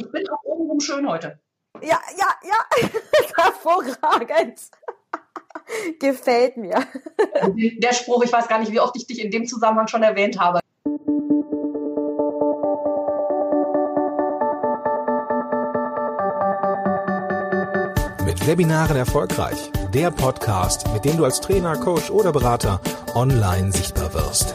Ich bin auch obenrum schön heute. Ja, ja, ja. Hervorragend. Gefällt mir. Der Spruch, ich weiß gar nicht, wie oft ich dich in dem Zusammenhang schon erwähnt habe. Mit Webinaren erfolgreich. Der Podcast, mit dem du als Trainer, Coach oder Berater online sichtbar wirst.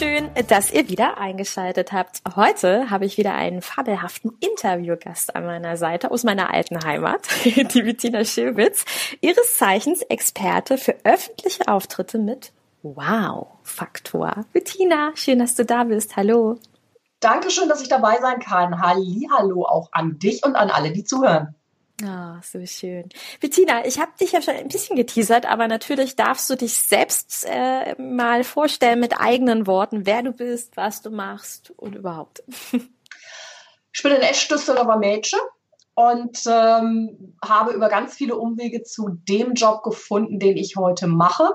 Schön, dass ihr wieder eingeschaltet habt. Heute habe ich wieder einen fabelhaften Interviewgast an meiner Seite aus meiner alten Heimat, die Bettina Schilwitz, ihres Zeichens Experte für öffentliche Auftritte mit Wow-Faktor. Bettina, schön, dass du da bist. Hallo. Dankeschön, dass ich dabei sein kann. Hallo auch an dich und an alle, die zuhören. Ah, oh, so schön. Bettina, ich habe dich ja schon ein bisschen geteasert, aber natürlich darfst du dich selbst äh, mal vorstellen mit eigenen Worten, wer du bist, was du machst und überhaupt. Ich bin ein echt Düsseldorfer Mädchen und ähm, habe über ganz viele Umwege zu dem Job gefunden, den ich heute mache.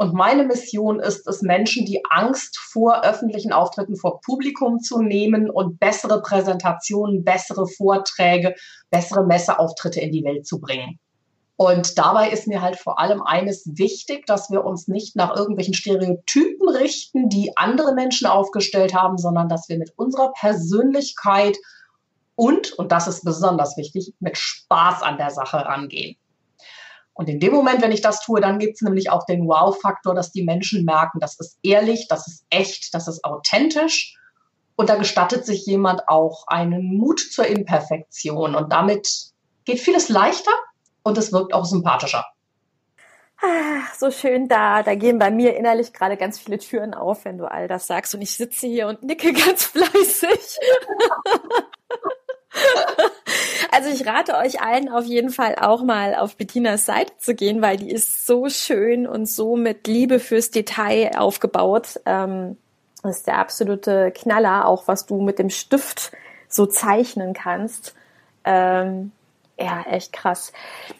Und meine Mission ist es, Menschen die Angst vor öffentlichen Auftritten vor Publikum zu nehmen und bessere Präsentationen, bessere Vorträge, bessere Messeauftritte in die Welt zu bringen. Und dabei ist mir halt vor allem eines wichtig, dass wir uns nicht nach irgendwelchen Stereotypen richten, die andere Menschen aufgestellt haben, sondern dass wir mit unserer Persönlichkeit und, und das ist besonders wichtig, mit Spaß an der Sache rangehen. Und in dem Moment, wenn ich das tue, dann gibt es nämlich auch den Wow-Faktor, dass die Menschen merken, das ist ehrlich, das ist echt, das ist authentisch. Und da gestattet sich jemand auch einen Mut zur Imperfektion. Und damit geht vieles leichter und es wirkt auch sympathischer. Ach, so schön da. Da gehen bei mir innerlich gerade ganz viele Türen auf, wenn du all das sagst. Und ich sitze hier und nicke ganz fleißig. Also ich rate euch allen auf jeden Fall auch mal auf Bettinas Seite zu gehen, weil die ist so schön und so mit Liebe fürs Detail aufgebaut. Ähm, das ist der absolute Knaller, auch was du mit dem Stift so zeichnen kannst. Ähm, ja, echt krass.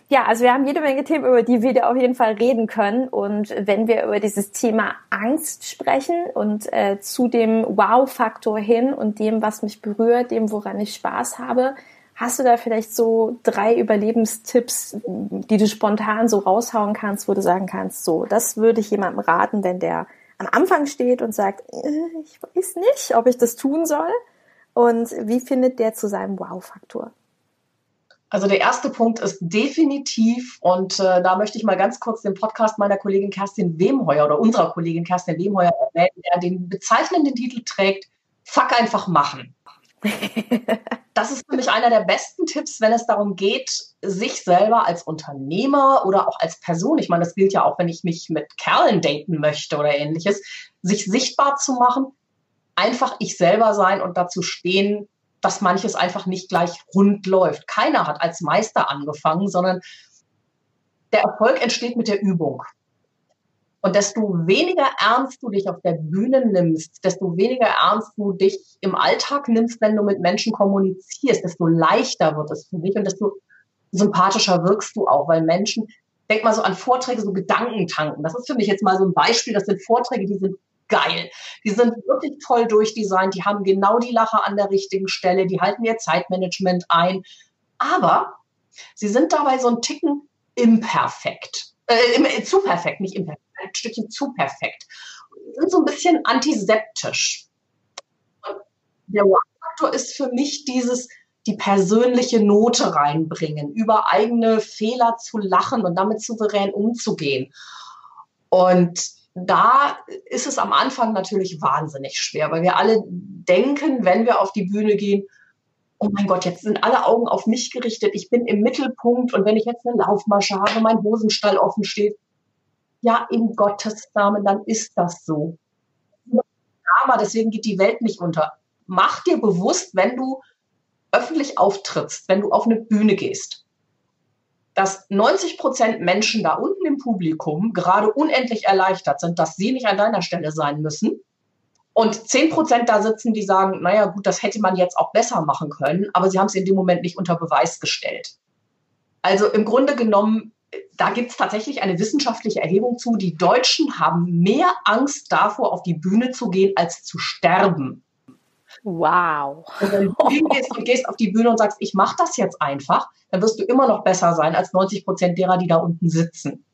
Ja, also wir haben jede Menge Themen, über die wir auf jeden Fall reden können. Und wenn wir über dieses Thema Angst sprechen und äh, zu dem Wow-Faktor hin und dem, was mich berührt, dem, woran ich Spaß habe, hast du da vielleicht so drei Überlebenstipps, die du spontan so raushauen kannst, wo du sagen kannst, so, das würde ich jemandem raten, wenn der am Anfang steht und sagt, äh, ich weiß nicht, ob ich das tun soll. Und wie findet der zu seinem Wow-Faktor? Also der erste Punkt ist definitiv, und äh, da möchte ich mal ganz kurz den Podcast meiner Kollegin Kerstin Wemheuer oder unserer Kollegin Kerstin Wemheuer erwähnen, der den bezeichnenden Titel trägt, Fuck einfach machen. das ist für mich einer der besten Tipps, wenn es darum geht, sich selber als Unternehmer oder auch als Person, ich meine, das gilt ja auch, wenn ich mich mit Kerlen daten möchte oder ähnliches, sich sichtbar zu machen, einfach ich selber sein und dazu stehen, dass manches einfach nicht gleich rund läuft. Keiner hat als Meister angefangen, sondern der Erfolg entsteht mit der Übung. Und desto weniger ernst du dich auf der Bühne nimmst, desto weniger ernst du dich im Alltag nimmst, wenn du mit Menschen kommunizierst, desto leichter wird es für dich und desto sympathischer wirkst du auch, weil Menschen, denk mal so an Vorträge, so Gedankentanken. Das ist für mich jetzt mal so ein Beispiel. Das sind Vorträge, die sind geil. Die sind wirklich toll durchdesignt, die haben genau die Lache an der richtigen Stelle, die halten ihr Zeitmanagement ein. Aber sie sind dabei so ein Ticken imperfekt. Äh, zu perfekt, nicht imperfekt, ein Stückchen zu perfekt. Sind so ein bisschen antiseptisch. Und der Wow-Faktor ist für mich dieses, die persönliche Note reinbringen, über eigene Fehler zu lachen und damit souverän umzugehen. Und da ist es am Anfang natürlich wahnsinnig schwer, weil wir alle denken, wenn wir auf die Bühne gehen, oh mein Gott, jetzt sind alle Augen auf mich gerichtet, ich bin im Mittelpunkt und wenn ich jetzt eine Laufmasche habe, mein Hosenstall offen steht, ja, in Gottes Namen, dann ist das so. Aber deswegen geht die Welt nicht unter. Mach dir bewusst, wenn du öffentlich auftrittst, wenn du auf eine Bühne gehst, dass 90 Prozent Menschen da unten im Publikum gerade unendlich erleichtert sind, dass sie nicht an deiner Stelle sein müssen. Und 10 Prozent da sitzen, die sagen, naja, gut, das hätte man jetzt auch besser machen können, aber sie haben es in dem Moment nicht unter Beweis gestellt. Also im Grunde genommen, da gibt es tatsächlich eine wissenschaftliche Erhebung zu. Die Deutschen haben mehr Angst davor, auf die Bühne zu gehen, als zu sterben. Wow. Und wenn du hingehst und gehst auf die Bühne und sagst, ich mache das jetzt einfach, dann wirst du immer noch besser sein als 90 Prozent derer, die da unten sitzen.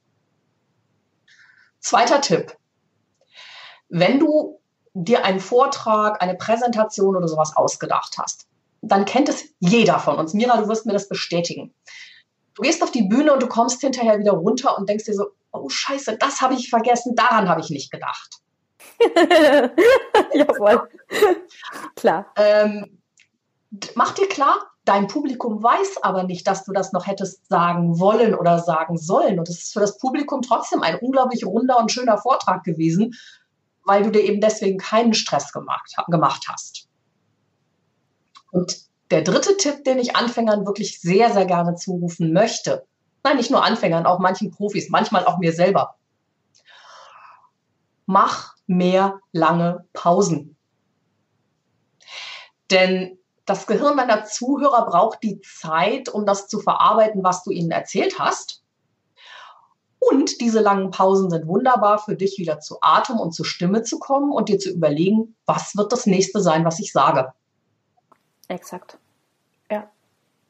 Zweiter Tipp. Wenn du dir einen Vortrag, eine Präsentation oder sowas ausgedacht hast, dann kennt es jeder von uns. Mira, du wirst mir das bestätigen. Du gehst auf die Bühne und du kommst hinterher wieder runter und denkst dir so, oh scheiße, das habe ich vergessen, daran habe ich nicht gedacht. Jawohl. klar. Ähm, mach dir klar, dein Publikum weiß aber nicht, dass du das noch hättest sagen wollen oder sagen sollen. Und es ist für das Publikum trotzdem ein unglaublich runder und schöner Vortrag gewesen, weil du dir eben deswegen keinen Stress gemacht, gemacht hast. Und der dritte Tipp, den ich Anfängern wirklich sehr, sehr gerne zurufen möchte, nein, nicht nur Anfängern, auch manchen Profis, manchmal auch mir selber, mach mehr lange Pausen. Denn das Gehirn deiner Zuhörer braucht die Zeit, um das zu verarbeiten, was du ihnen erzählt hast. Und diese langen Pausen sind wunderbar für dich, wieder zu Atem und zu Stimme zu kommen und dir zu überlegen, was wird das nächste sein, was ich sage. Exakt. Ja,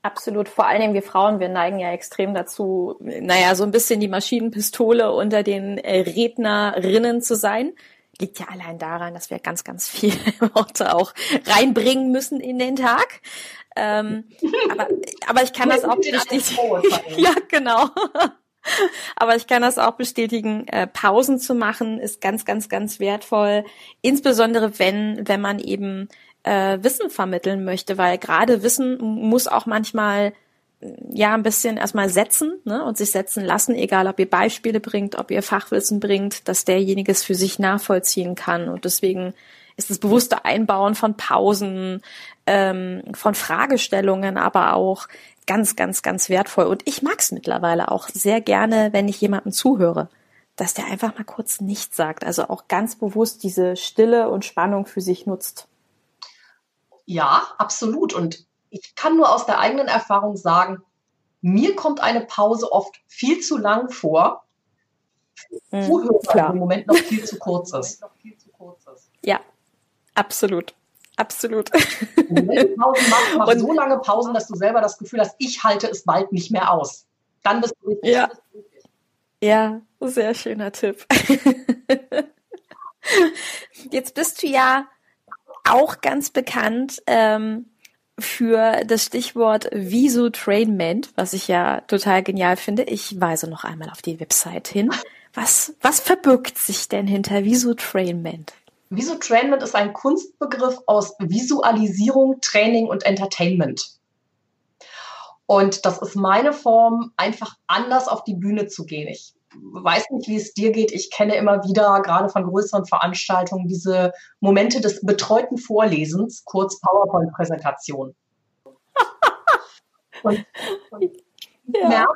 absolut. Vor allen Dingen wir Frauen, wir neigen ja extrem dazu, naja, so ein bisschen die Maschinenpistole unter den äh, Rednerinnen zu sein liegt ja allein daran, dass wir ganz, ganz viele Worte auch reinbringen müssen in den Tag. Ähm, aber, aber ich kann das auch bestätigen. ja, genau. Aber ich kann das auch bestätigen, äh, Pausen zu machen ist ganz, ganz, ganz wertvoll. Insbesondere wenn, wenn man eben äh, Wissen vermitteln möchte, weil gerade Wissen muss auch manchmal ja ein bisschen erstmal setzen ne, und sich setzen lassen, egal ob ihr Beispiele bringt, ob ihr Fachwissen bringt, dass derjenige es für sich nachvollziehen kann. Und deswegen ist das bewusste Einbauen von Pausen, ähm, von Fragestellungen, aber auch ganz, ganz, ganz wertvoll. Und ich mag es mittlerweile auch sehr gerne, wenn ich jemandem zuhöre, dass der einfach mal kurz nichts sagt. Also auch ganz bewusst diese Stille und Spannung für sich nutzt. Ja, absolut. Und ich kann nur aus der eigenen Erfahrung sagen, mir kommt eine Pause oft viel zu lang vor, mhm, Zuhörer im Moment noch viel zu kurz ist. Ja, absolut. Absolut. Wenn du Pausen machst, mach so lange Pausen, dass du selber das Gefühl hast, ich halte es bald nicht mehr aus. Dann bist du richtig. Ja, ja sehr schöner Tipp. Jetzt bist du ja auch ganz bekannt ähm, für das Stichwort Visotrainment, was ich ja total genial finde. Ich weise noch einmal auf die Website hin. Was, was verbirgt sich denn hinter Visotrainment? Visotrainment ist ein Kunstbegriff aus Visualisierung, Training und Entertainment. Und das ist meine Form, einfach anders auf die Bühne zu gehen. Ich weiß nicht, wie es dir geht. Ich kenne immer wieder, gerade von größeren Veranstaltungen, diese Momente des betreuten Vorlesens, kurz PowerPoint-Präsentation. und, und ja. merke,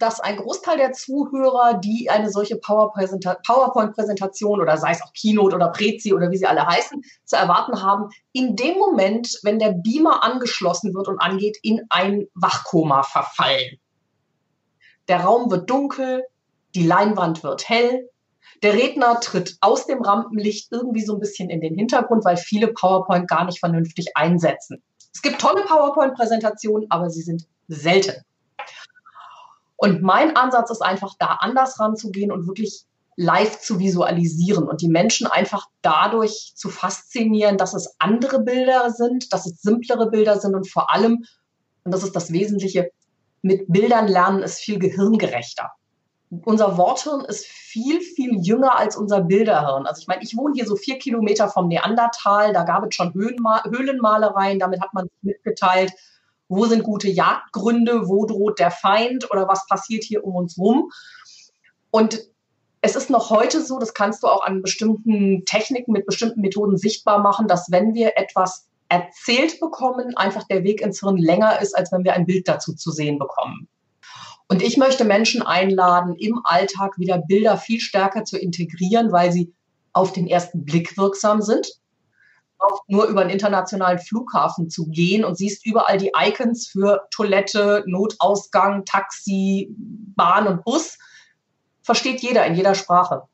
dass ein Großteil der Zuhörer, die eine solche PowerPoint-Präsentation oder sei es auch Keynote oder Prezi oder wie sie alle heißen, zu erwarten haben, in dem Moment, wenn der Beamer angeschlossen wird und angeht, in ein Wachkoma verfallen. Der Raum wird dunkel, die Leinwand wird hell. Der Redner tritt aus dem Rampenlicht irgendwie so ein bisschen in den Hintergrund, weil viele PowerPoint gar nicht vernünftig einsetzen. Es gibt tolle PowerPoint-Präsentationen, aber sie sind selten. Und mein Ansatz ist einfach, da anders ranzugehen und wirklich live zu visualisieren und die Menschen einfach dadurch zu faszinieren, dass es andere Bilder sind, dass es simplere Bilder sind und vor allem, und das ist das Wesentliche, mit Bildern lernen ist viel gehirngerechter unser Worthirn ist viel, viel jünger als unser Bilderhirn. Also ich meine, ich wohne hier so vier Kilometer vom Neandertal, da gab es schon Höhlenma Höhlenmalereien, damit hat man mitgeteilt, wo sind gute Jagdgründe, wo droht der Feind oder was passiert hier um uns rum. Und es ist noch heute so, das kannst du auch an bestimmten Techniken, mit bestimmten Methoden sichtbar machen, dass wenn wir etwas erzählt bekommen, einfach der Weg ins Hirn länger ist, als wenn wir ein Bild dazu zu sehen bekommen. Und ich möchte Menschen einladen, im Alltag wieder Bilder viel stärker zu integrieren, weil sie auf den ersten Blick wirksam sind. Auch nur über einen internationalen Flughafen zu gehen und siehst überall die Icons für Toilette, Notausgang, Taxi, Bahn und Bus. Versteht jeder in jeder Sprache.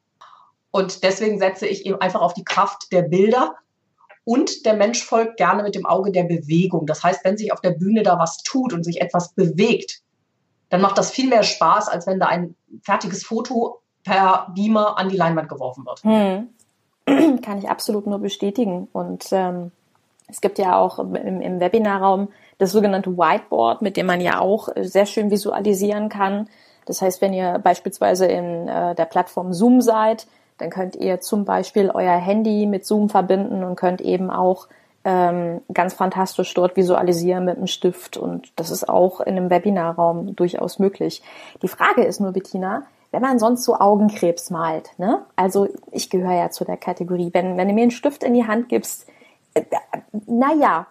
Und deswegen setze ich eben einfach auf die Kraft der Bilder. Und der Mensch folgt gerne mit dem Auge der Bewegung. Das heißt, wenn sich auf der Bühne da was tut und sich etwas bewegt, dann macht das viel mehr Spaß, als wenn da ein fertiges Foto per Beamer an die Leinwand geworfen wird. Hm. Kann ich absolut nur bestätigen. Und ähm, es gibt ja auch im, im Webinarraum das sogenannte Whiteboard, mit dem man ja auch sehr schön visualisieren kann. Das heißt, wenn ihr beispielsweise in äh, der Plattform Zoom seid, dann könnt ihr zum Beispiel euer Handy mit Zoom verbinden und könnt eben auch ähm, ganz fantastisch dort visualisieren mit einem Stift. Und das ist auch in einem Webinarraum durchaus möglich. Die Frage ist nur, Bettina, wenn man sonst so Augenkrebs malt, ne? Also ich gehöre ja zu der Kategorie. Wenn, wenn du mir einen Stift in die Hand gibst, äh, naja,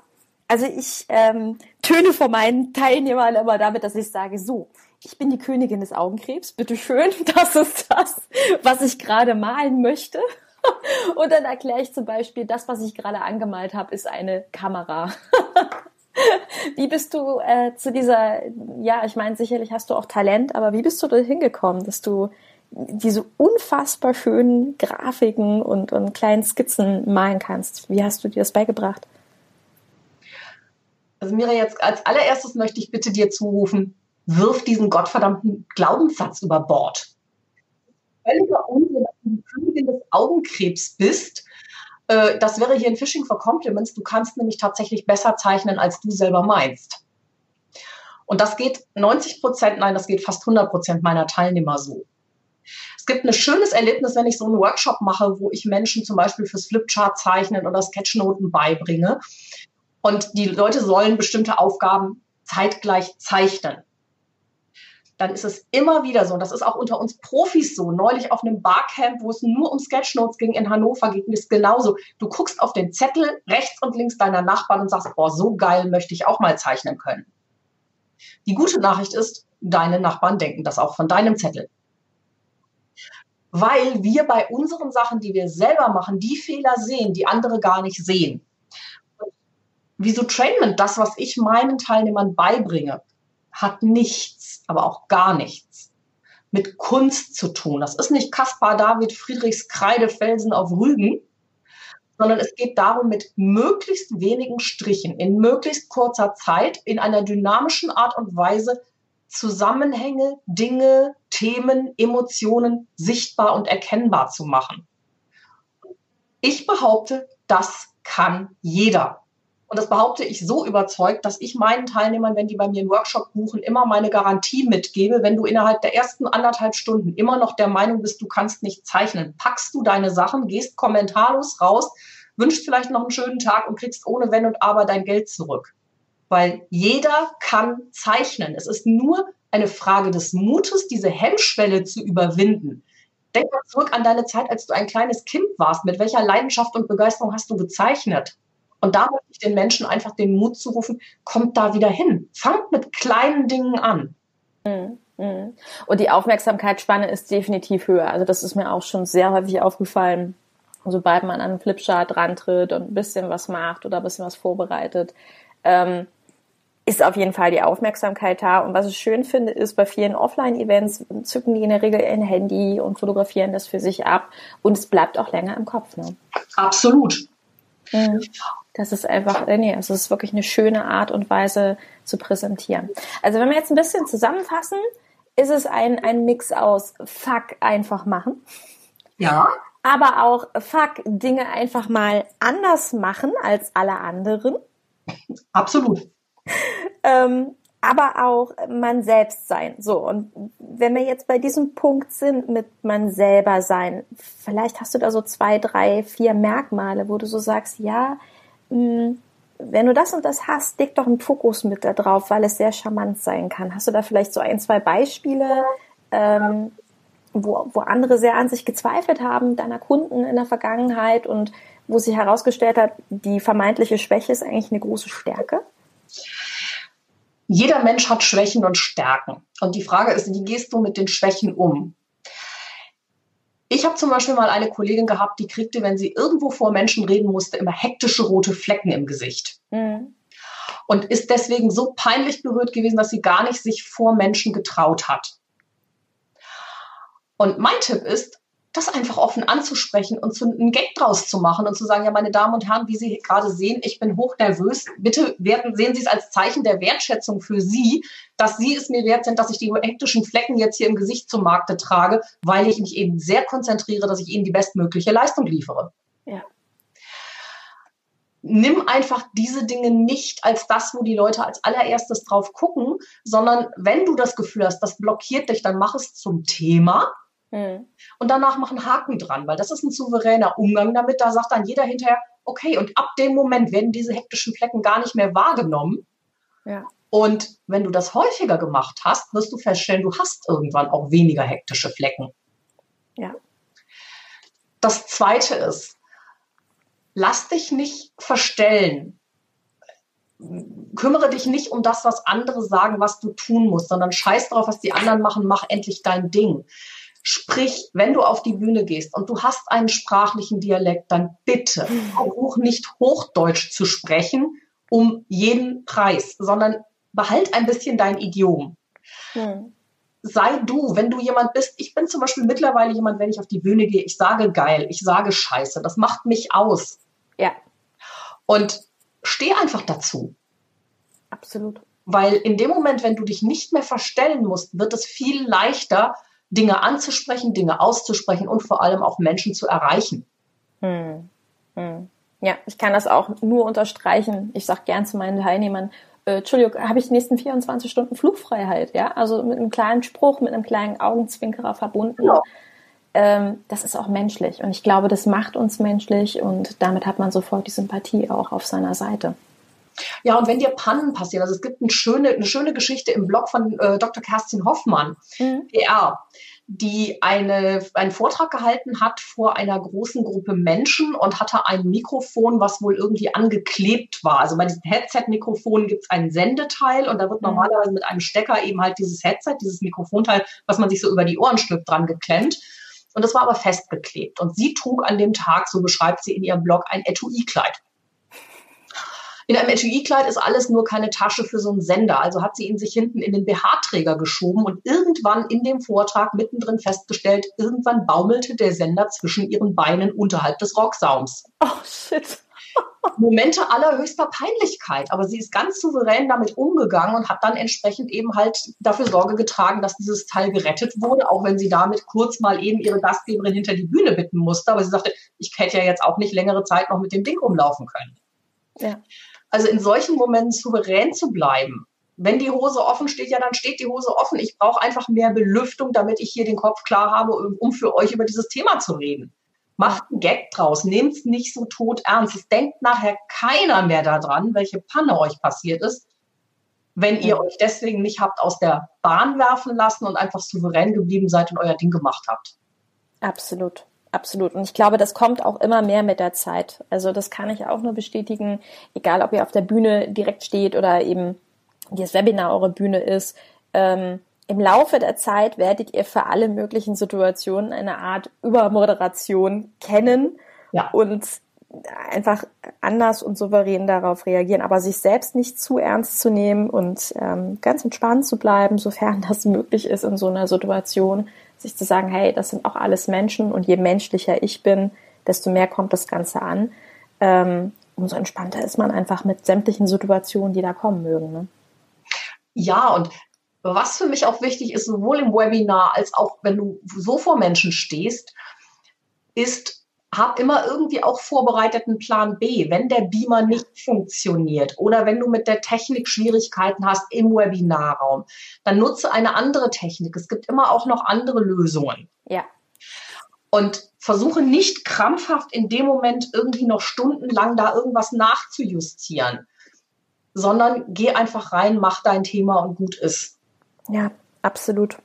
also ich ähm, töne vor meinen Teilnehmern immer damit, dass ich sage, so, ich bin die Königin des Augenkrebs, bitteschön, das ist das, was ich gerade malen möchte. Und dann erkläre ich zum Beispiel, das, was ich gerade angemalt habe, ist eine Kamera. wie bist du äh, zu dieser, ja, ich meine, sicherlich hast du auch Talent, aber wie bist du da hingekommen, dass du diese unfassbar schönen Grafiken und, und kleinen Skizzen malen kannst? Wie hast du dir das beigebracht? Also Mira, jetzt als allererstes möchte ich bitte dir zurufen, wirf diesen gottverdammten Glaubenssatz über Bord. Völliger Unsinn, dass du die Königin des Augenkrebs bist. Äh, das wäre hier ein Phishing for Compliments. Du kannst nämlich tatsächlich besser zeichnen, als du selber meinst. Und das geht 90 Prozent, nein, das geht fast 100 Prozent meiner Teilnehmer so. Es gibt ein schönes Erlebnis, wenn ich so einen Workshop mache, wo ich Menschen zum Beispiel fürs Flipchart zeichnen oder Sketchnoten beibringe. Und die Leute sollen bestimmte Aufgaben zeitgleich zeichnen dann ist es immer wieder so, und das ist auch unter uns Profis so, neulich auf einem Barcamp, wo es nur um Sketchnotes ging in Hannover, ging es genauso. Du guckst auf den Zettel rechts und links deiner Nachbarn und sagst, boah, so geil möchte ich auch mal zeichnen können. Die gute Nachricht ist, deine Nachbarn denken das auch von deinem Zettel. Weil wir bei unseren Sachen, die wir selber machen, die Fehler sehen, die andere gar nicht sehen. Wieso Trainment, das, was ich meinen Teilnehmern beibringe, hat nichts, aber auch gar nichts mit Kunst zu tun. Das ist nicht Caspar David Friedrichs Kreidefelsen auf Rügen, sondern es geht darum, mit möglichst wenigen Strichen in möglichst kurzer Zeit in einer dynamischen Art und Weise Zusammenhänge, Dinge, Themen, Emotionen sichtbar und erkennbar zu machen. Ich behaupte, das kann jeder. Und das behaupte ich so überzeugt, dass ich meinen Teilnehmern, wenn die bei mir einen Workshop buchen, immer meine Garantie mitgebe. Wenn du innerhalb der ersten anderthalb Stunden immer noch der Meinung bist, du kannst nicht zeichnen, packst du deine Sachen, gehst kommentarlos raus, wünschst vielleicht noch einen schönen Tag und kriegst ohne Wenn und Aber dein Geld zurück. Weil jeder kann zeichnen. Es ist nur eine Frage des Mutes, diese Hemmschwelle zu überwinden. Denk mal zurück an deine Zeit, als du ein kleines Kind warst. Mit welcher Leidenschaft und Begeisterung hast du gezeichnet? Und da möchte ich den Menschen einfach den Mut zurufen, kommt da wieder hin. Fangt mit kleinen Dingen an. Mhm, mhm. Und die Aufmerksamkeitsspanne ist definitiv höher. Also das ist mir auch schon sehr häufig aufgefallen. Sobald man an einen Flipchart rantritt und ein bisschen was macht oder ein bisschen was vorbereitet, ähm, ist auf jeden Fall die Aufmerksamkeit da. Und was ich schön finde, ist, bei vielen Offline-Events zücken die in der Regel ein Handy und fotografieren das für sich ab. Und es bleibt auch länger im Kopf. Ne? Absolut. Mhm. Das ist einfach, äh, nee, es ist wirklich eine schöne Art und Weise zu präsentieren. Also wenn wir jetzt ein bisschen zusammenfassen, ist es ein, ein Mix aus Fuck einfach machen. Ja. Aber auch Fuck Dinge einfach mal anders machen als alle anderen. Absolut. ähm, aber auch man selbst sein. So, und wenn wir jetzt bei diesem Punkt sind mit man selber sein, vielleicht hast du da so zwei, drei, vier Merkmale, wo du so sagst, ja, wenn du das und das hast, leg doch einen Fokus mit da drauf, weil es sehr charmant sein kann. Hast du da vielleicht so ein, zwei Beispiele, ähm, wo, wo andere sehr an sich gezweifelt haben, deiner Kunden in der Vergangenheit und wo sich herausgestellt hat, die vermeintliche Schwäche ist eigentlich eine große Stärke? jeder Mensch hat Schwächen und Stärken. Und die Frage ist, wie gehst du mit den Schwächen um? Ich habe zum Beispiel mal eine Kollegin gehabt, die kriegte, wenn sie irgendwo vor Menschen reden musste, immer hektische rote Flecken im Gesicht. Mhm. Und ist deswegen so peinlich berührt gewesen, dass sie gar nicht sich vor Menschen getraut hat. Und mein Tipp ist, das einfach offen anzusprechen und zu, einen Gag draus zu machen und zu sagen, ja, meine Damen und Herren, wie Sie gerade sehen, ich bin hochnervös. Bitte werden, sehen Sie es als Zeichen der Wertschätzung für Sie, dass Sie es mir wert sind, dass ich die hektischen Flecken jetzt hier im Gesicht zum Markte trage, weil ich mich eben sehr konzentriere, dass ich Ihnen die bestmögliche Leistung liefere. Ja. Nimm einfach diese Dinge nicht als das, wo die Leute als allererstes drauf gucken, sondern wenn du das Gefühl hast, das blockiert dich, dann mach es zum Thema Mhm. Und danach machen Haken dran, weil das ist ein souveräner Umgang damit. Da sagt dann jeder hinterher, okay, und ab dem Moment werden diese hektischen Flecken gar nicht mehr wahrgenommen. Ja. Und wenn du das häufiger gemacht hast, wirst du feststellen, du hast irgendwann auch weniger hektische Flecken. Ja. Das zweite ist, lass dich nicht verstellen. Kümmere dich nicht um das, was andere sagen, was du tun musst, sondern scheiß drauf, was die anderen machen, mach endlich dein Ding. Sprich, wenn du auf die Bühne gehst und du hast einen sprachlichen Dialekt, dann bitte versuch nicht Hochdeutsch zu sprechen um jeden Preis, sondern behalt ein bisschen dein Idiom. Hm. Sei du, wenn du jemand bist. Ich bin zum Beispiel mittlerweile jemand, wenn ich auf die Bühne gehe, ich sage geil, ich sage scheiße. Das macht mich aus. Ja. Und steh einfach dazu. Absolut. Weil in dem Moment, wenn du dich nicht mehr verstellen musst, wird es viel leichter, Dinge anzusprechen, Dinge auszusprechen und vor allem auch Menschen zu erreichen. Hm. Hm. Ja, ich kann das auch nur unterstreichen. Ich sage gern zu meinen Teilnehmern, äh, Entschuldigung, habe ich die nächsten 24 Stunden Flugfreiheit, ja? Also mit einem kleinen Spruch, mit einem kleinen Augenzwinkerer verbunden. Ja. Ähm, das ist auch menschlich. Und ich glaube, das macht uns menschlich und damit hat man sofort die Sympathie auch auf seiner Seite. Ja, und wenn dir Pannen passieren, also es gibt eine schöne, eine schöne Geschichte im Blog von äh, Dr. Kerstin Hoffmann, mhm. PR, die eine, einen Vortrag gehalten hat vor einer großen Gruppe Menschen und hatte ein Mikrofon, was wohl irgendwie angeklebt war. Also bei diesen Headset-Mikrofonen gibt es ein Sendeteil und da wird mhm. normalerweise mit einem Stecker eben halt dieses Headset, dieses Mikrofonteil, was man sich so über die Ohren stülpt, dran geklemmt. Und das war aber festgeklebt. Und sie trug an dem Tag, so beschreibt sie in ihrem Blog, ein Etui-Kleid. In einem Etui-Kleid ist alles nur keine Tasche für so einen Sender. Also hat sie ihn sich hinten in den BH-Träger geschoben und irgendwann in dem Vortrag mittendrin festgestellt, irgendwann baumelte der Sender zwischen ihren Beinen unterhalb des Rocksaums. Oh shit. Momente allerhöchster Peinlichkeit, aber sie ist ganz souverän damit umgegangen und hat dann entsprechend eben halt dafür Sorge getragen, dass dieses Teil gerettet wurde, auch wenn sie damit kurz mal eben ihre Gastgeberin hinter die Bühne bitten musste. Aber sie sagte, ich hätte ja jetzt auch nicht längere Zeit noch mit dem Ding rumlaufen können. Ja. Also in solchen Momenten souverän zu bleiben. Wenn die Hose offen steht, ja, dann steht die Hose offen. Ich brauche einfach mehr Belüftung, damit ich hier den Kopf klar habe, um für euch über dieses Thema zu reden. Macht einen Gag draus, nehmt es nicht so tot ernst. Es denkt nachher keiner mehr daran, welche Panne euch passiert ist, wenn ihr euch deswegen nicht habt aus der Bahn werfen lassen und einfach souverän geblieben seid und euer Ding gemacht habt. Absolut. Absolut. Und ich glaube, das kommt auch immer mehr mit der Zeit. Also das kann ich auch nur bestätigen, egal ob ihr auf der Bühne direkt steht oder eben das Webinar eure Bühne ist. Ähm, Im Laufe der Zeit werdet ihr für alle möglichen Situationen eine Art Übermoderation kennen ja. und einfach anders und souverän darauf reagieren, aber sich selbst nicht zu ernst zu nehmen und ähm, ganz entspannt zu bleiben, sofern das möglich ist in so einer Situation, sich zu sagen, hey, das sind auch alles Menschen und je menschlicher ich bin, desto mehr kommt das Ganze an. Ähm, umso entspannter ist man einfach mit sämtlichen Situationen, die da kommen mögen. Ne? Ja, und was für mich auch wichtig ist, sowohl im Webinar als auch wenn du so vor Menschen stehst, ist hab immer irgendwie auch vorbereiteten Plan B, wenn der Beamer nicht funktioniert oder wenn du mit der Technik Schwierigkeiten hast im Webinarraum, dann nutze eine andere Technik. Es gibt immer auch noch andere Lösungen. Ja. Und versuche nicht krampfhaft in dem Moment irgendwie noch stundenlang da irgendwas nachzujustieren, sondern geh einfach rein, mach dein Thema und gut ist. Ja, absolut.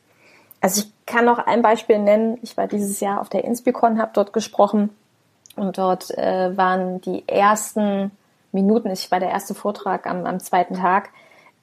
Also ich kann noch ein Beispiel nennen. Ich war dieses Jahr auf der Inspicon, habe dort gesprochen und dort äh, waren die ersten Minuten, ich war der erste Vortrag am, am zweiten Tag,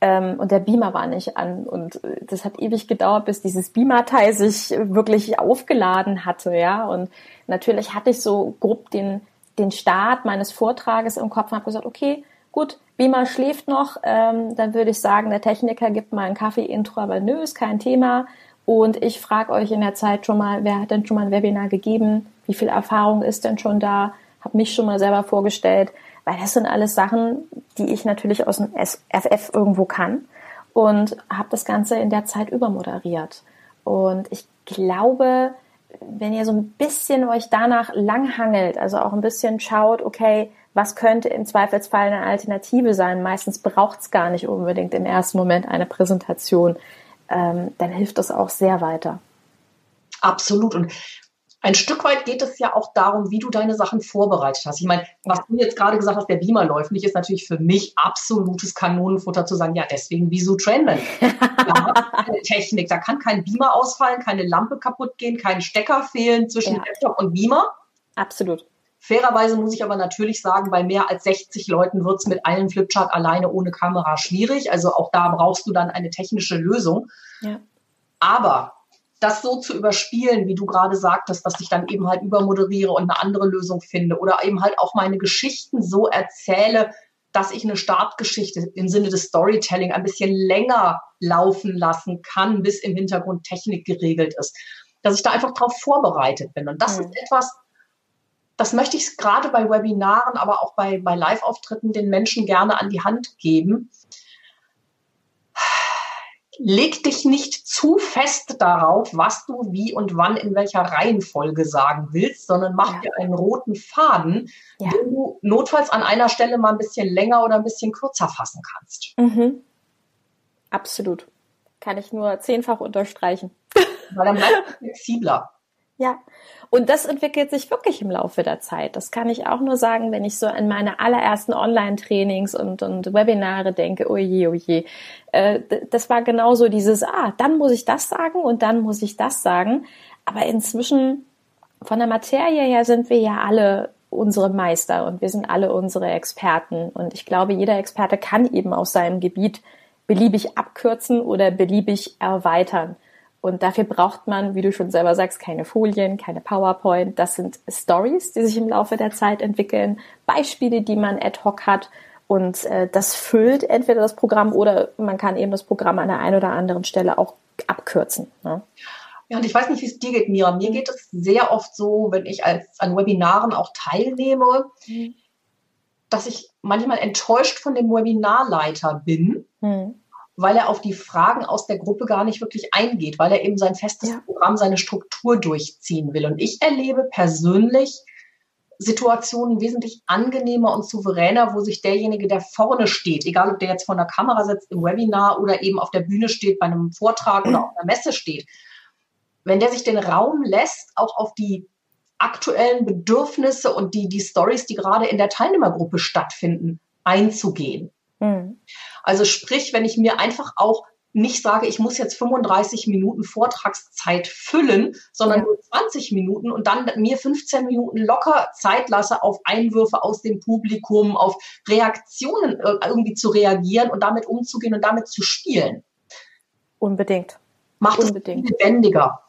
Ähm, und der Beamer war nicht an. Und äh, das hat ewig gedauert, bis dieses Beamer-Teil sich wirklich aufgeladen hatte, ja. Und natürlich hatte ich so grob den, den Start meines Vortrages im Kopf und habe gesagt, okay, gut, Beamer schläft noch, ähm, dann würde ich sagen, der Techniker gibt mal ein Kaffee-Intro, aber nö, ist kein Thema. Und ich frage euch in der Zeit schon mal, wer hat denn schon mal ein Webinar gegeben? Wie viel Erfahrung ist denn schon da? Habe mich schon mal selber vorgestellt, weil das sind alles Sachen, die ich natürlich aus dem FF irgendwo kann und habe das Ganze in der Zeit übermoderiert. Und ich glaube, wenn ihr so ein bisschen euch danach langhangelt, also auch ein bisschen schaut, okay, was könnte im Zweifelsfall eine Alternative sein? Meistens braucht es gar nicht unbedingt im ersten Moment eine Präsentation ähm, dann hilft das auch sehr weiter. Absolut. Und ein Stück weit geht es ja auch darum, wie du deine Sachen vorbereitet hast. Ich meine, was du jetzt gerade gesagt hast, der Beamer läuft nicht, ist natürlich für mich absolutes Kanonenfutter zu sagen, ja, deswegen wieso Trainman? da keine Technik, da kann kein Beamer ausfallen, keine Lampe kaputt gehen, kein Stecker fehlen zwischen ja. Laptop und Beamer. Absolut. Fairerweise muss ich aber natürlich sagen, bei mehr als 60 Leuten wird es mit allen Flipchart alleine ohne Kamera schwierig. Also auch da brauchst du dann eine technische Lösung. Ja. Aber das so zu überspielen, wie du gerade sagtest, dass ich dann eben halt übermoderiere und eine andere Lösung finde oder eben halt auch meine Geschichten so erzähle, dass ich eine Startgeschichte im Sinne des Storytelling ein bisschen länger laufen lassen kann, bis im Hintergrund Technik geregelt ist. Dass ich da einfach darauf vorbereitet bin. Und das mhm. ist etwas, das möchte ich gerade bei Webinaren, aber auch bei, bei Live-Auftritten den Menschen gerne an die Hand geben. Leg dich nicht zu fest darauf, was du wie und wann in welcher Reihenfolge sagen willst, sondern mach ja. dir einen roten Faden, ja. den du notfalls an einer Stelle mal ein bisschen länger oder ein bisschen kürzer fassen kannst. Mhm. Absolut. Kann ich nur zehnfach unterstreichen. Weil dann bleibst du flexibler. Ja, und das entwickelt sich wirklich im Laufe der Zeit. Das kann ich auch nur sagen, wenn ich so an meine allerersten Online-Trainings und, und Webinare denke, oje, oje. Äh, das war genauso dieses, ah, dann muss ich das sagen und dann muss ich das sagen. Aber inzwischen von der Materie her sind wir ja alle unsere Meister und wir sind alle unsere Experten. Und ich glaube, jeder Experte kann eben aus seinem Gebiet beliebig abkürzen oder beliebig erweitern. Und dafür braucht man, wie du schon selber sagst, keine Folien, keine PowerPoint. Das sind Stories, die sich im Laufe der Zeit entwickeln, Beispiele, die man ad hoc hat. Und äh, das füllt entweder das Programm oder man kann eben das Programm an der einen oder anderen Stelle auch abkürzen. Ne? Ja, und ich weiß nicht, wie es dir geht, Mira. Mir geht es sehr oft so, wenn ich als, an Webinaren auch teilnehme, mhm. dass ich manchmal enttäuscht von dem Webinarleiter bin. Mhm weil er auf die Fragen aus der Gruppe gar nicht wirklich eingeht, weil er eben sein festes ja. Programm, seine Struktur durchziehen will. Und ich erlebe persönlich Situationen wesentlich angenehmer und souveräner, wo sich derjenige, der vorne steht, egal ob der jetzt vor der Kamera sitzt im Webinar oder eben auf der Bühne steht bei einem Vortrag oder auf einer Messe steht, wenn der sich den Raum lässt, auch auf die aktuellen Bedürfnisse und die, die Stories, die gerade in der Teilnehmergruppe stattfinden, einzugehen. Mhm. Also sprich, wenn ich mir einfach auch nicht sage, ich muss jetzt 35 Minuten Vortragszeit füllen, sondern nur 20 Minuten und dann mir 15 Minuten locker Zeit lasse, auf Einwürfe aus dem Publikum, auf Reaktionen äh, irgendwie zu reagieren und damit umzugehen und damit zu spielen. Unbedingt. Macht Unbedingt. es lebendiger.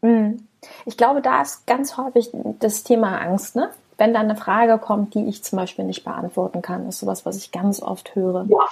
Mhm. Ich glaube, da ist ganz häufig das Thema Angst, ne? wenn dann eine Frage kommt, die ich zum Beispiel nicht beantworten kann, ist sowas, was ich ganz oft höre. Ja.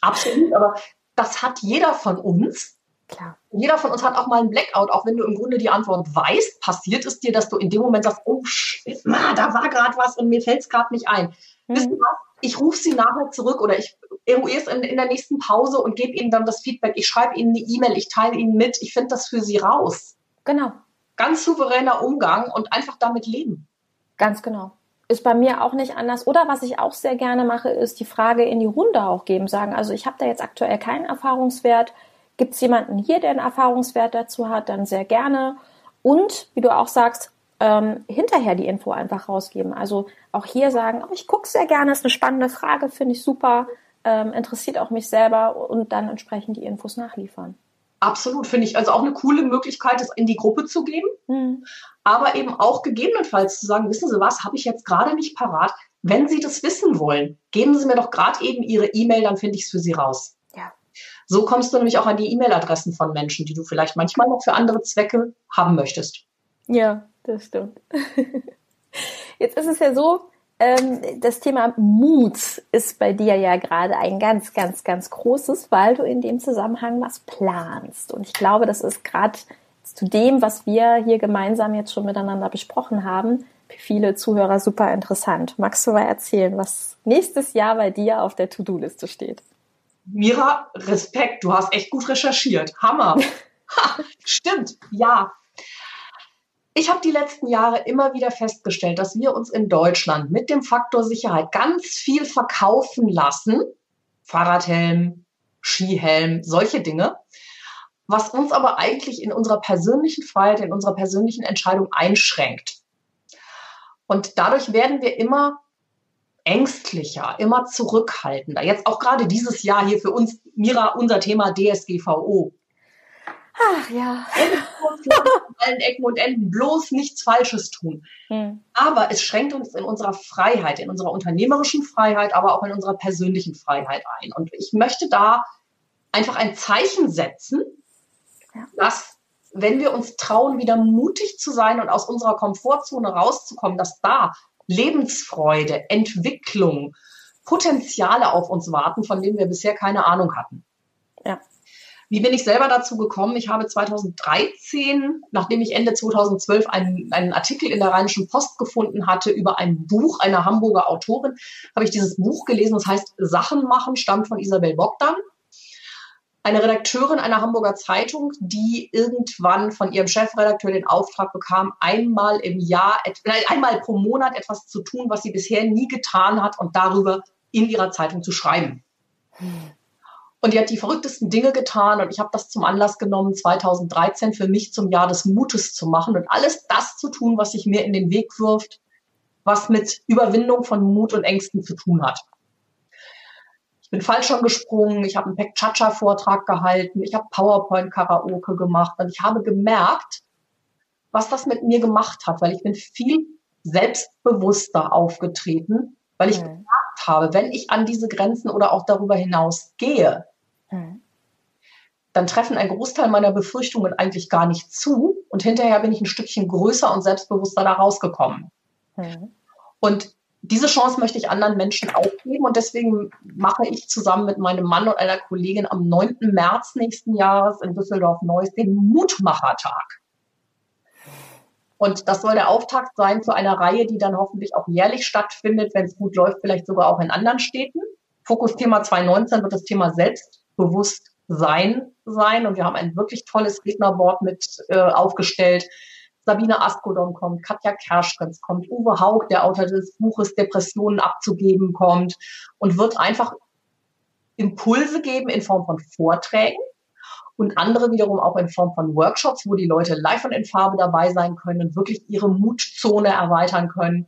Absolut, aber das hat jeder von uns. Klar. Jeder von uns hat auch mal einen Blackout, auch wenn du im Grunde die Antwort weißt, passiert es dir, dass du in dem Moment sagst, oh shit, da war gerade was und mir fällt es gerade nicht ein. Mhm. Wisst ihr was? Ich rufe sie nachher zurück oder ich eruiere es in, in der nächsten Pause und gebe ihnen dann das Feedback. Ich schreibe ihnen eine E-Mail, ich teile ihnen mit, ich finde das für sie raus. Genau ganz souveräner Umgang und einfach damit leben. Ganz genau. Ist bei mir auch nicht anders. Oder was ich auch sehr gerne mache, ist die Frage in die Runde auch geben. Sagen, also ich habe da jetzt aktuell keinen Erfahrungswert. Gibt es jemanden hier, der einen Erfahrungswert dazu hat, dann sehr gerne. Und, wie du auch sagst, ähm, hinterher die Info einfach rausgeben. Also auch hier sagen, oh, ich gucke sehr gerne, ist eine spannende Frage, finde ich super, ähm, interessiert auch mich selber und dann entsprechend die Infos nachliefern. Absolut, finde ich also auch eine coole Möglichkeit, es in die Gruppe zu geben, mhm. aber eben auch gegebenenfalls zu sagen, wissen Sie was, habe ich jetzt gerade nicht parat, wenn Sie das wissen wollen, geben Sie mir doch gerade eben Ihre E-Mail, dann finde ich es für Sie raus. Ja. So kommst du nämlich auch an die E-Mail-Adressen von Menschen, die du vielleicht manchmal noch für andere Zwecke haben möchtest. Ja, das stimmt. Jetzt ist es ja so, das Thema Mut ist bei dir ja gerade ein ganz, ganz, ganz großes, weil du in dem Zusammenhang was planst. Und ich glaube, das ist gerade zu dem, was wir hier gemeinsam jetzt schon miteinander besprochen haben, für viele Zuhörer super interessant. Magst du mal erzählen, was nächstes Jahr bei dir auf der To-Do-Liste steht? Mira, Respekt, du hast echt gut recherchiert. Hammer. ha, stimmt, ja. Ich habe die letzten Jahre immer wieder festgestellt, dass wir uns in Deutschland mit dem Faktor Sicherheit ganz viel verkaufen lassen. Fahrradhelm, Skihelm, solche Dinge. Was uns aber eigentlich in unserer persönlichen Freiheit, in unserer persönlichen Entscheidung einschränkt. Und dadurch werden wir immer ängstlicher, immer zurückhaltender. Jetzt auch gerade dieses Jahr hier für uns, Mira, unser Thema DSGVO. Ach ja. allen Ecken und Enden bloß nichts Falsches tun. Hm. Aber es schränkt uns in unserer Freiheit, in unserer unternehmerischen Freiheit, aber auch in unserer persönlichen Freiheit ein. Und ich möchte da einfach ein Zeichen setzen, ja. dass wenn wir uns trauen, wieder mutig zu sein und aus unserer Komfortzone rauszukommen, dass da Lebensfreude, Entwicklung, Potenziale auf uns warten, von denen wir bisher keine Ahnung hatten. Ja. Wie bin ich selber dazu gekommen? Ich habe 2013, nachdem ich Ende 2012 einen, einen Artikel in der Rheinischen Post gefunden hatte über ein Buch einer Hamburger Autorin, habe ich dieses Buch gelesen. Das heißt Sachen machen, stammt von Isabel Bogdan. Eine Redakteurin einer Hamburger Zeitung, die irgendwann von ihrem Chefredakteur den Auftrag bekam, einmal im Jahr, einmal pro Monat etwas zu tun, was sie bisher nie getan hat und darüber in ihrer Zeitung zu schreiben. Hm. Und die hat die verrücktesten Dinge getan und ich habe das zum Anlass genommen, 2013 für mich zum Jahr des Mutes zu machen und alles das zu tun, was sich mir in den Weg wirft, was mit Überwindung von Mut und Ängsten zu tun hat. Ich bin Fallschirm gesprungen, ich habe einen Pek-Chacha-Vortrag gehalten, ich habe PowerPoint-Karaoke gemacht und ich habe gemerkt, was das mit mir gemacht hat, weil ich bin viel selbstbewusster aufgetreten, weil ich mhm habe, wenn ich an diese Grenzen oder auch darüber hinaus gehe, mhm. dann treffen ein Großteil meiner Befürchtungen eigentlich gar nicht zu und hinterher bin ich ein Stückchen größer und selbstbewusster da rausgekommen. Mhm. Und diese Chance möchte ich anderen Menschen auch geben und deswegen mache ich zusammen mit meinem Mann und einer Kollegin am 9. März nächsten Jahres in Düsseldorf-Neuss den Mutmachertag. Und das soll der Auftakt sein zu einer Reihe, die dann hoffentlich auch jährlich stattfindet, wenn es gut läuft, vielleicht sogar auch in anderen Städten. Fokusthema 2019 wird das Thema Selbstbewusstsein sein. Und wir haben ein wirklich tolles Rednerboard mit äh, aufgestellt. Sabine Askodom kommt, Katja Kerschkens kommt, Uwe Haug, der Autor des Buches Depressionen abzugeben, kommt und wird einfach Impulse geben in Form von Vorträgen und andere wiederum auch in Form von Workshops, wo die Leute live und in Farbe dabei sein können und wirklich ihre Mutzone erweitern können.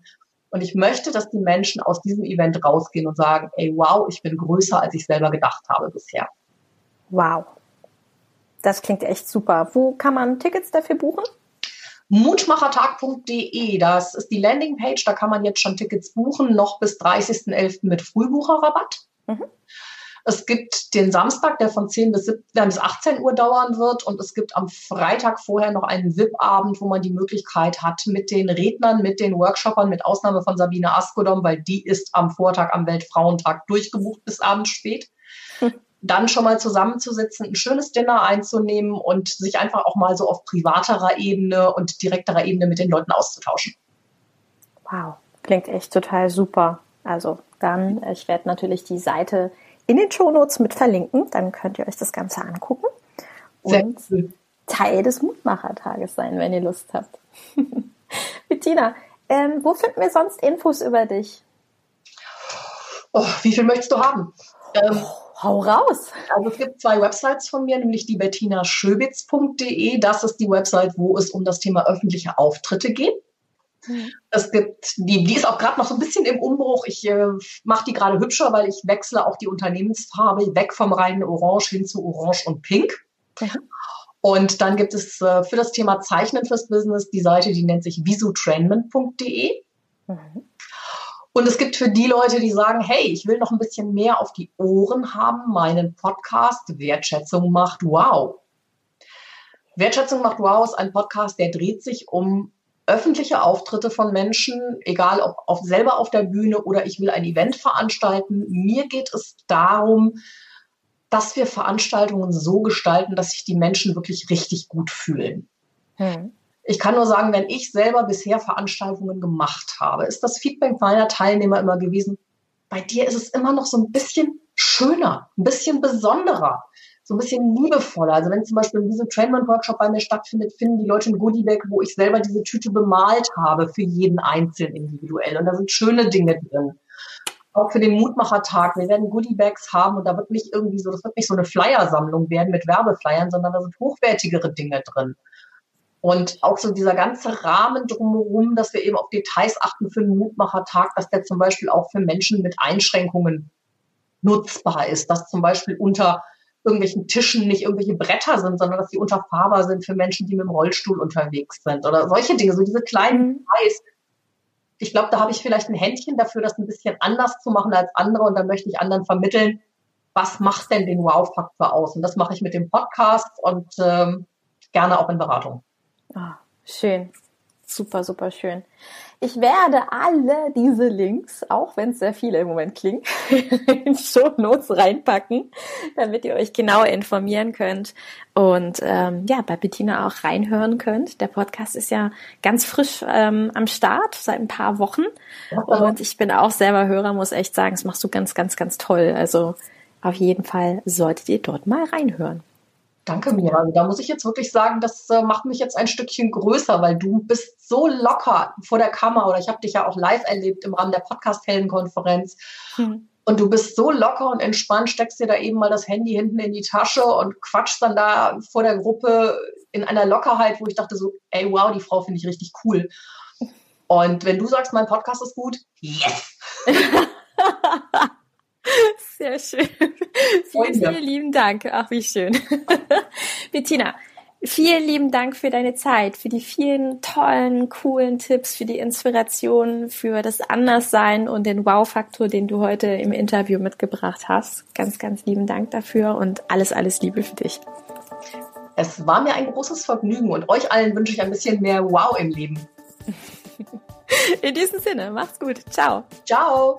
Und ich möchte, dass die Menschen aus diesem Event rausgehen und sagen, ey, wow, ich bin größer, als ich selber gedacht habe bisher. Wow. Das klingt echt super. Wo kann man Tickets dafür buchen? Mutmachertag.de, das ist die Landingpage, da kann man jetzt schon Tickets buchen, noch bis 30.11. mit Frühbucherrabatt. Mhm. Es gibt den Samstag, der von 10 bis, 17, äh, bis 18 Uhr dauern wird. Und es gibt am Freitag vorher noch einen VIP-Abend, wo man die Möglichkeit hat, mit den Rednern, mit den Workshoppern, mit Ausnahme von Sabine Askodom, weil die ist am Vortag am Weltfrauentag durchgebucht bis abends spät. Hm. Dann schon mal zusammenzusitzen, ein schönes Dinner einzunehmen und sich einfach auch mal so auf privaterer Ebene und direkterer Ebene mit den Leuten auszutauschen. Wow, klingt echt total super. Also dann, ich werde natürlich die Seite in den Shownotes mit verlinken. Dann könnt ihr euch das Ganze angucken und Teil des Mutmachertages sein, wenn ihr Lust habt. Bettina, ähm, wo finden wir sonst Infos über dich? Oh, wie viel möchtest du haben? Ähm, oh, hau raus! Also es gibt zwei Websites von mir, nämlich die bettinaschöbitz.de. Das ist die Website, wo es um das Thema öffentliche Auftritte geht. Mhm. Es gibt, die, die ist auch gerade noch so ein bisschen im Umbruch. Ich äh, mache die gerade hübscher, weil ich wechsle auch die Unternehmensfarbe weg vom reinen Orange hin zu Orange und Pink. Mhm. Und dann gibt es äh, für das Thema Zeichnen fürs Business die Seite, die nennt sich visutrainment.de. Mhm. Und es gibt für die Leute, die sagen, hey, ich will noch ein bisschen mehr auf die Ohren haben, meinen Podcast Wertschätzung macht wow. Wertschätzung macht wow ist ein Podcast, der dreht sich um öffentliche Auftritte von Menschen, egal ob auf, selber auf der Bühne oder ich will ein Event veranstalten. Mir geht es darum, dass wir Veranstaltungen so gestalten, dass sich die Menschen wirklich richtig gut fühlen. Hm. Ich kann nur sagen, wenn ich selber bisher Veranstaltungen gemacht habe, ist das Feedback meiner Teilnehmer immer gewesen, bei dir ist es immer noch so ein bisschen schöner, ein bisschen besonderer, so ein bisschen liebevoller. Also wenn zum Beispiel in diesem Trainment-Workshop bei mir stattfindet, finden die Leute ein Goodiebag, wo ich selber diese Tüte bemalt habe für jeden Einzelnen individuell. Und da sind schöne Dinge drin auch für den Mutmachertag. Wir werden Goodiebags haben und da wird nicht irgendwie so, das wird nicht so eine Flyersammlung werden mit Werbeflyern, sondern da sind hochwertigere Dinge drin. Und auch so dieser ganze Rahmen drumherum, dass wir eben auf Details achten für den Mutmachertag, dass der zum Beispiel auch für Menschen mit Einschränkungen nutzbar ist, dass zum Beispiel unter irgendwelchen Tischen nicht irgendwelche Bretter sind, sondern dass sie unterfahrbar sind für Menschen, die mit dem Rollstuhl unterwegs sind oder solche Dinge, so diese kleinen mhm. Details, ich glaube, da habe ich vielleicht ein Händchen dafür, das ein bisschen anders zu machen als andere und dann möchte ich anderen vermitteln, was macht denn den Wow-Faktor aus? Und das mache ich mit dem Podcast und ähm, gerne auch in Beratung. Oh, schön. Super, super schön. Ich werde alle diese Links, auch wenn es sehr viele im Moment klingen, in Show Notes reinpacken, damit ihr euch genau informieren könnt und ähm, ja bei Bettina auch reinhören könnt. Der Podcast ist ja ganz frisch ähm, am Start seit ein paar Wochen und ich bin auch selber Hörer, muss echt sagen, das machst du ganz, ganz, ganz toll. Also auf jeden Fall solltet ihr dort mal reinhören. Danke mir. Also da muss ich jetzt wirklich sagen, das äh, macht mich jetzt ein Stückchen größer, weil du bist so locker vor der Kamera oder ich habe dich ja auch live erlebt im Rahmen der Podcast-Heldenkonferenz. Hm. Und du bist so locker und entspannt, steckst dir da eben mal das Handy hinten in die Tasche und quatschst dann da vor der Gruppe in einer Lockerheit, wo ich dachte so, ey, wow, die Frau finde ich richtig cool. Und wenn du sagst, mein Podcast ist gut, yes! Sehr schön. Vielen, vielen lieben Dank. Ach, wie schön. Bettina, vielen lieben Dank für deine Zeit, für die vielen tollen, coolen Tipps, für die Inspiration, für das Anderssein und den Wow-Faktor, den du heute im Interview mitgebracht hast. Ganz, ganz lieben Dank dafür und alles, alles Liebe für dich. Es war mir ein großes Vergnügen und euch allen wünsche ich ein bisschen mehr Wow im Leben. In diesem Sinne, macht's gut. Ciao. Ciao.